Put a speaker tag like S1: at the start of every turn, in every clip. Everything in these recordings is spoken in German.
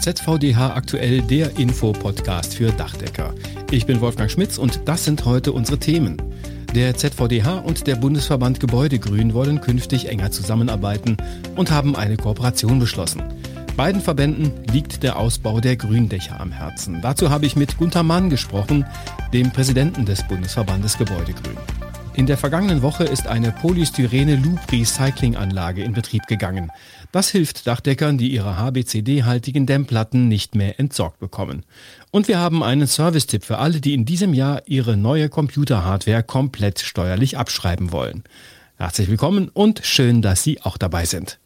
S1: ZVDH aktuell der Info-Podcast für Dachdecker. Ich bin Wolfgang Schmitz und das sind heute unsere Themen. Der ZVDH und der Bundesverband Gebäudegrün wollen künftig enger zusammenarbeiten und haben eine Kooperation beschlossen. Beiden Verbänden liegt der Ausbau der Gründächer am Herzen. Dazu habe ich mit Gunther Mann gesprochen, dem Präsidenten des Bundesverbandes Gebäudegrün. In der vergangenen Woche ist eine polystyrene Loop-Recycling-Anlage in Betrieb gegangen. Das hilft Dachdeckern, die ihre HBCD-haltigen Dämmplatten nicht mehr entsorgt bekommen. Und wir haben einen Service-Tipp für alle, die in diesem Jahr ihre neue Computerhardware komplett steuerlich abschreiben wollen. Herzlich willkommen und schön, dass Sie auch dabei sind.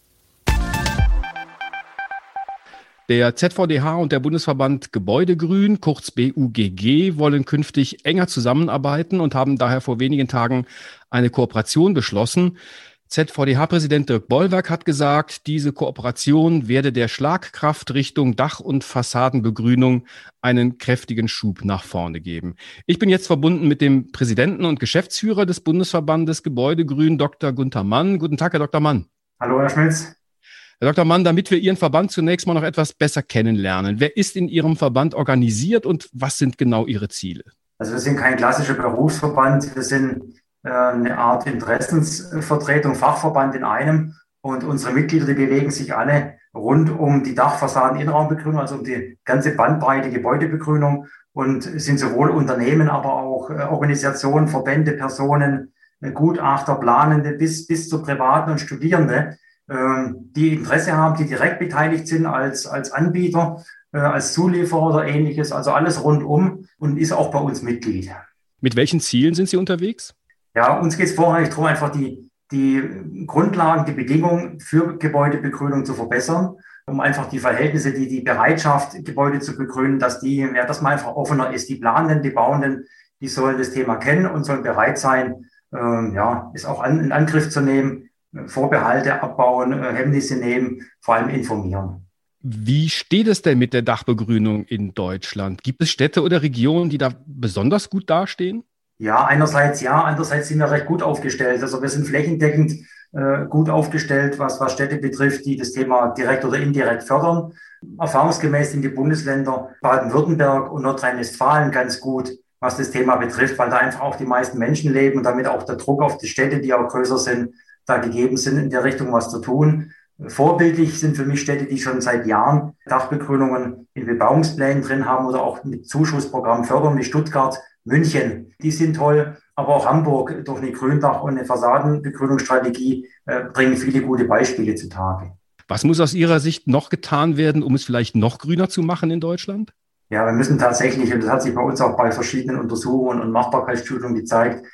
S1: Der ZVDH und der Bundesverband Gebäudegrün, kurz BUGG, wollen künftig enger zusammenarbeiten und haben daher vor wenigen Tagen eine Kooperation beschlossen. ZVDH-Präsident Dirk Bollwerk hat gesagt, diese Kooperation werde der Schlagkraft Richtung Dach- und Fassadenbegrünung einen kräftigen Schub nach vorne geben. Ich bin jetzt verbunden mit dem Präsidenten und Geschäftsführer des Bundesverbandes Gebäudegrün, Dr. Gunther Mann. Guten Tag, Herr Dr. Mann.
S2: Hallo, Herr Schmitz.
S1: Herr Dr. Mann, damit wir Ihren Verband zunächst mal noch etwas besser kennenlernen. Wer ist in Ihrem Verband organisiert und was sind genau Ihre Ziele?
S2: Also wir sind kein klassischer Berufsverband, wir sind äh, eine Art Interessensvertretung, Fachverband in einem. Und unsere Mitglieder, die bewegen sich alle rund um die Dachfassaden Innenraumbegrünung, also um die ganze Bandbreite Gebäudebegrünung und sind sowohl Unternehmen, aber auch äh, Organisationen, Verbände, Personen, äh, Gutachter, Planende bis, bis zu Privaten und Studierende. Ähm, die Interesse haben, die direkt beteiligt sind als, als Anbieter, äh, als Zulieferer oder ähnliches, also alles rundum und ist auch bei uns Mitglied.
S1: Mit welchen Zielen sind Sie unterwegs?
S2: Ja, uns geht es vorrangig darum, einfach die, die Grundlagen, die Bedingungen für Gebäudebegrünung zu verbessern, um einfach die Verhältnisse, die, die Bereitschaft, Gebäude zu begrünen, dass die, ja, dass man einfach offener ist. Die Planenden, die Bauenden, die sollen das Thema kennen und sollen bereit sein, ähm, ja, es auch an, in Angriff zu nehmen, Vorbehalte abbauen, äh, Hemmnisse nehmen, vor allem informieren.
S1: Wie steht es denn mit der Dachbegrünung in Deutschland? Gibt es Städte oder Regionen, die da besonders gut dastehen?
S2: Ja, einerseits ja, andererseits sind wir recht gut aufgestellt. Also wir sind flächendeckend äh, gut aufgestellt, was, was Städte betrifft, die das Thema direkt oder indirekt fördern. Erfahrungsgemäß sind die Bundesländer Baden-Württemberg und Nordrhein-Westfalen ganz gut, was das Thema betrifft, weil da einfach auch die meisten Menschen leben und damit auch der Druck auf die Städte, die auch größer sind, da gegeben sind, in der Richtung was zu tun. Vorbildlich sind für mich Städte, die schon seit Jahren Dachbegrünungen in Bebauungsplänen drin haben oder auch mit Zuschussprogrammen fördern, wie Stuttgart, München. Die sind toll, aber auch Hamburg durch eine Gründach- und eine Fassadenbegrünungsstrategie äh, bringen viele gute Beispiele zutage.
S1: Was muss aus Ihrer Sicht noch getan werden, um es vielleicht noch grüner zu machen in Deutschland?
S2: Ja, wir müssen tatsächlich, und das hat sich bei uns auch bei verschiedenen Untersuchungen und Machbarkeitsstudien gezeigt,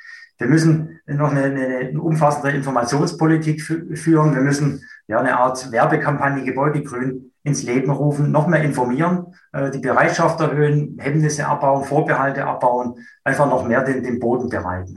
S2: wir müssen noch eine, eine umfassende Informationspolitik führen. Wir müssen ja eine Art Werbekampagne Gebäudegrün ins Leben rufen, noch mehr informieren, äh, die Bereitschaft erhöhen, Hemmnisse abbauen, Vorbehalte abbauen, einfach noch mehr den, den Boden bereiten.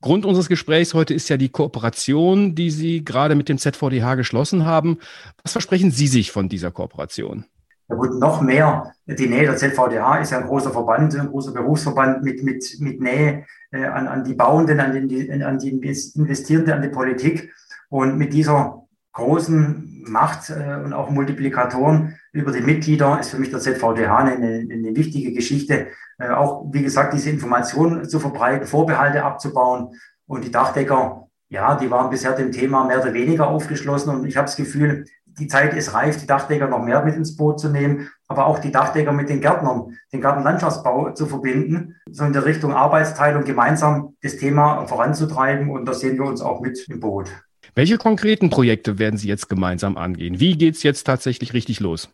S1: Grund unseres Gesprächs heute ist ja die Kooperation, die Sie gerade mit dem ZVDH geschlossen haben. Was versprechen Sie sich von dieser Kooperation?
S2: Ja gut, noch mehr die Nähe der ZVDH ist ja ein großer Verband, ein großer Berufsverband mit, mit, mit Nähe äh, an, an die Bauenden, an, den, an die Investierenden, an die Politik. Und mit dieser großen Macht äh, und auch Multiplikatoren über die Mitglieder ist für mich der ZVDH eine, eine wichtige Geschichte. Äh, auch, wie gesagt, diese Informationen zu verbreiten, Vorbehalte abzubauen. Und die Dachdecker, ja, die waren bisher dem Thema mehr oder weniger aufgeschlossen. Und ich habe das Gefühl, die Zeit ist reif, die Dachdecker noch mehr mit ins Boot zu nehmen, aber auch die Dachdecker mit den Gärtnern, den Gartenlandschaftsbau zu verbinden, so in der Richtung Arbeitsteilung gemeinsam das Thema voranzutreiben. Und da sehen wir uns auch mit im Boot.
S1: Welche konkreten Projekte werden Sie jetzt gemeinsam angehen? Wie geht es jetzt tatsächlich richtig los?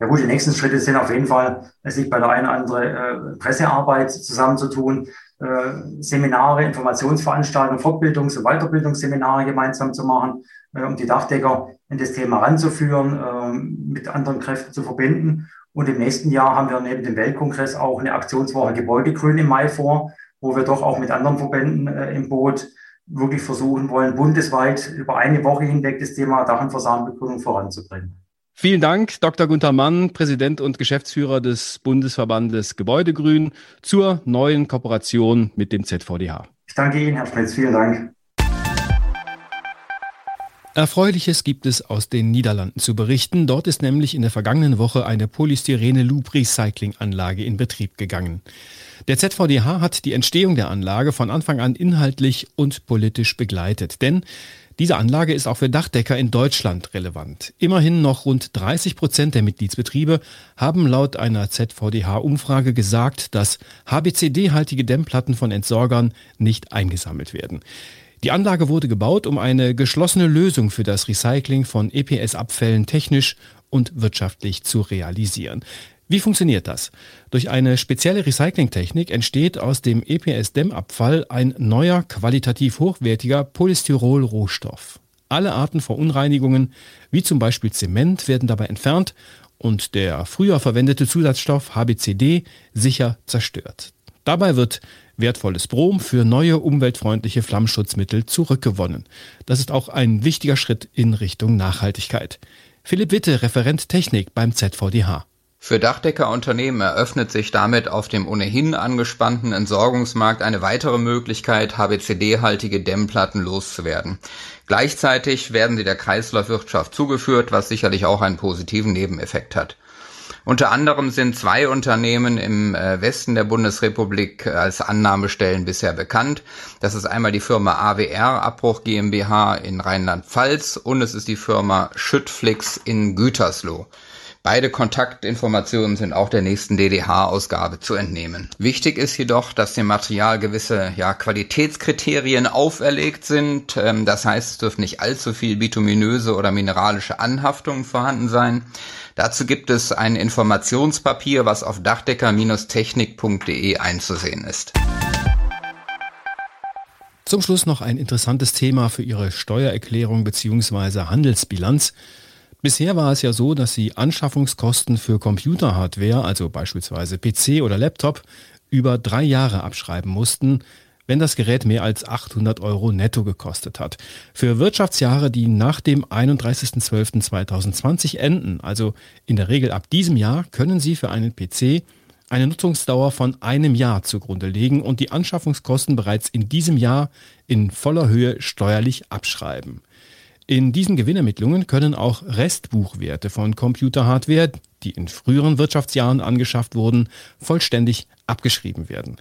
S2: Ja gut, die nächsten Schritte sind auf jeden Fall, sich bei der einen oder anderen äh, Pressearbeit zusammenzutun, äh, Seminare, Informationsveranstaltungen, Fortbildungs- und Weiterbildungsseminare gemeinsam zu machen, um die Dachdecker in das Thema ranzuführen, ähm, mit anderen Kräften zu verbinden. Und im nächsten Jahr haben wir neben dem Weltkongress auch eine Aktionswoche Gebäudegrün im Mai vor, wo wir doch auch mit anderen Verbänden äh, im Boot wirklich versuchen wollen, bundesweit über eine Woche hinweg das Thema Dach- und Fassadenbegrünung voranzubringen.
S1: Vielen Dank, Dr. Gunther Mann, Präsident und Geschäftsführer des Bundesverbandes Gebäudegrün, zur neuen Kooperation mit dem ZVDH.
S2: Ich danke Ihnen, Herr Schmitz. Vielen Dank.
S1: Erfreuliches gibt es aus den Niederlanden zu berichten. Dort ist nämlich in der vergangenen Woche eine Polystyrene Loop Recycling Anlage in Betrieb gegangen. Der ZVDH hat die Entstehung der Anlage von Anfang an inhaltlich und politisch begleitet, denn diese Anlage ist auch für Dachdecker in Deutschland relevant. Immerhin noch rund 30 Prozent der Mitgliedsbetriebe haben laut einer ZVDH-Umfrage gesagt, dass HBCD-haltige Dämmplatten von Entsorgern nicht eingesammelt werden. Die Anlage wurde gebaut, um eine geschlossene Lösung für das Recycling von EPS-Abfällen technisch und wirtschaftlich zu realisieren. Wie funktioniert das? Durch eine spezielle Recyclingtechnik entsteht aus dem EPS-Dämmabfall ein neuer, qualitativ hochwertiger Polystyrol-Rohstoff. Alle Arten Verunreinigungen, wie zum Beispiel Zement, werden dabei entfernt und der früher verwendete Zusatzstoff HBCD sicher zerstört. Dabei wird wertvolles Brom für neue umweltfreundliche Flammschutzmittel zurückgewonnen. Das ist auch ein wichtiger Schritt in Richtung Nachhaltigkeit. Philipp Witte, Referent Technik beim ZVDH.
S3: Für Dachdeckerunternehmen eröffnet sich damit auf dem ohnehin angespannten Entsorgungsmarkt eine weitere Möglichkeit, HBCD-haltige Dämmplatten loszuwerden. Gleichzeitig werden sie der Kreislaufwirtschaft zugeführt, was sicherlich auch einen positiven Nebeneffekt hat. Unter anderem sind zwei Unternehmen im äh, Westen der Bundesrepublik als Annahmestellen bisher bekannt. Das ist einmal die Firma AWR Abbruch GmbH in Rheinland-Pfalz und es ist die Firma Schüttflix in Gütersloh. Beide Kontaktinformationen sind auch der nächsten DDH-Ausgabe zu entnehmen. Wichtig ist jedoch, dass dem Material gewisse ja, Qualitätskriterien auferlegt sind. Ähm, das heißt, es dürfen nicht allzu viel bituminöse oder mineralische Anhaftungen vorhanden sein. Dazu gibt es ein Informationspapier, was auf dachdecker-technik.de einzusehen ist.
S1: Zum Schluss noch ein interessantes Thema für Ihre Steuererklärung bzw. Handelsbilanz. Bisher war es ja so, dass Sie Anschaffungskosten für Computerhardware, also beispielsweise PC oder Laptop, über drei Jahre abschreiben mussten, wenn das Gerät mehr als 800 Euro netto gekostet hat. Für Wirtschaftsjahre, die nach dem 31.12.2020 enden, also in der Regel ab diesem Jahr, können Sie für einen PC eine Nutzungsdauer von einem Jahr zugrunde legen und die Anschaffungskosten bereits in diesem Jahr in voller Höhe steuerlich abschreiben. In diesen Gewinnermittlungen können auch Restbuchwerte von Computerhardware, die in früheren Wirtschaftsjahren angeschafft wurden, vollständig abgeschrieben werden.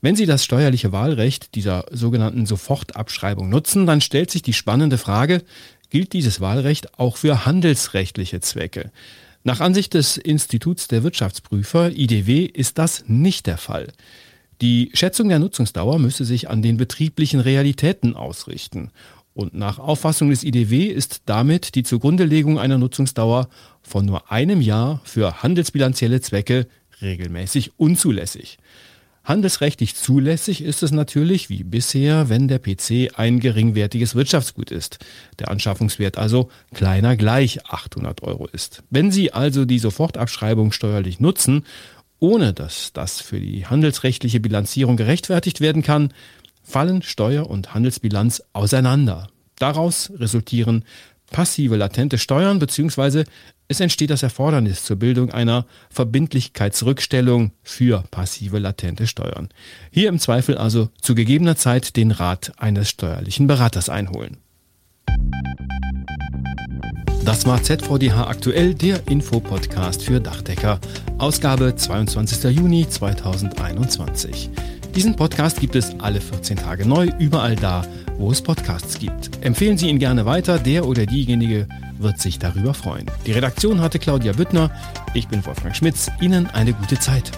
S1: Wenn Sie das steuerliche Wahlrecht dieser sogenannten Sofortabschreibung nutzen, dann stellt sich die spannende Frage, gilt dieses Wahlrecht auch für handelsrechtliche Zwecke? Nach Ansicht des Instituts der Wirtschaftsprüfer IDW ist das nicht der Fall. Die Schätzung der Nutzungsdauer müsse sich an den betrieblichen Realitäten ausrichten. Und nach Auffassung des IDW ist damit die Zugrundelegung einer Nutzungsdauer von nur einem Jahr für handelsbilanzielle Zwecke regelmäßig unzulässig. Handelsrechtlich zulässig ist es natürlich, wie bisher, wenn der PC ein geringwertiges Wirtschaftsgut ist, der Anschaffungswert also kleiner gleich 800 Euro ist. Wenn Sie also die Sofortabschreibung steuerlich nutzen, ohne dass das für die handelsrechtliche Bilanzierung gerechtfertigt werden kann, fallen Steuer- und Handelsbilanz auseinander. Daraus resultieren passive latente Steuern bzw. es entsteht das Erfordernis zur Bildung einer Verbindlichkeitsrückstellung für passive latente Steuern. Hier im Zweifel also zu gegebener Zeit den Rat eines steuerlichen Beraters einholen. Das war ZVDH aktuell, der Infopodcast für Dachdecker, Ausgabe 22. Juni 2021. Diesen Podcast gibt es alle 14 Tage neu, überall da, wo es Podcasts gibt. Empfehlen Sie ihn gerne weiter, der oder diejenige wird sich darüber freuen. Die Redaktion hatte Claudia Büttner, ich bin Wolfgang Schmitz, Ihnen eine gute Zeit.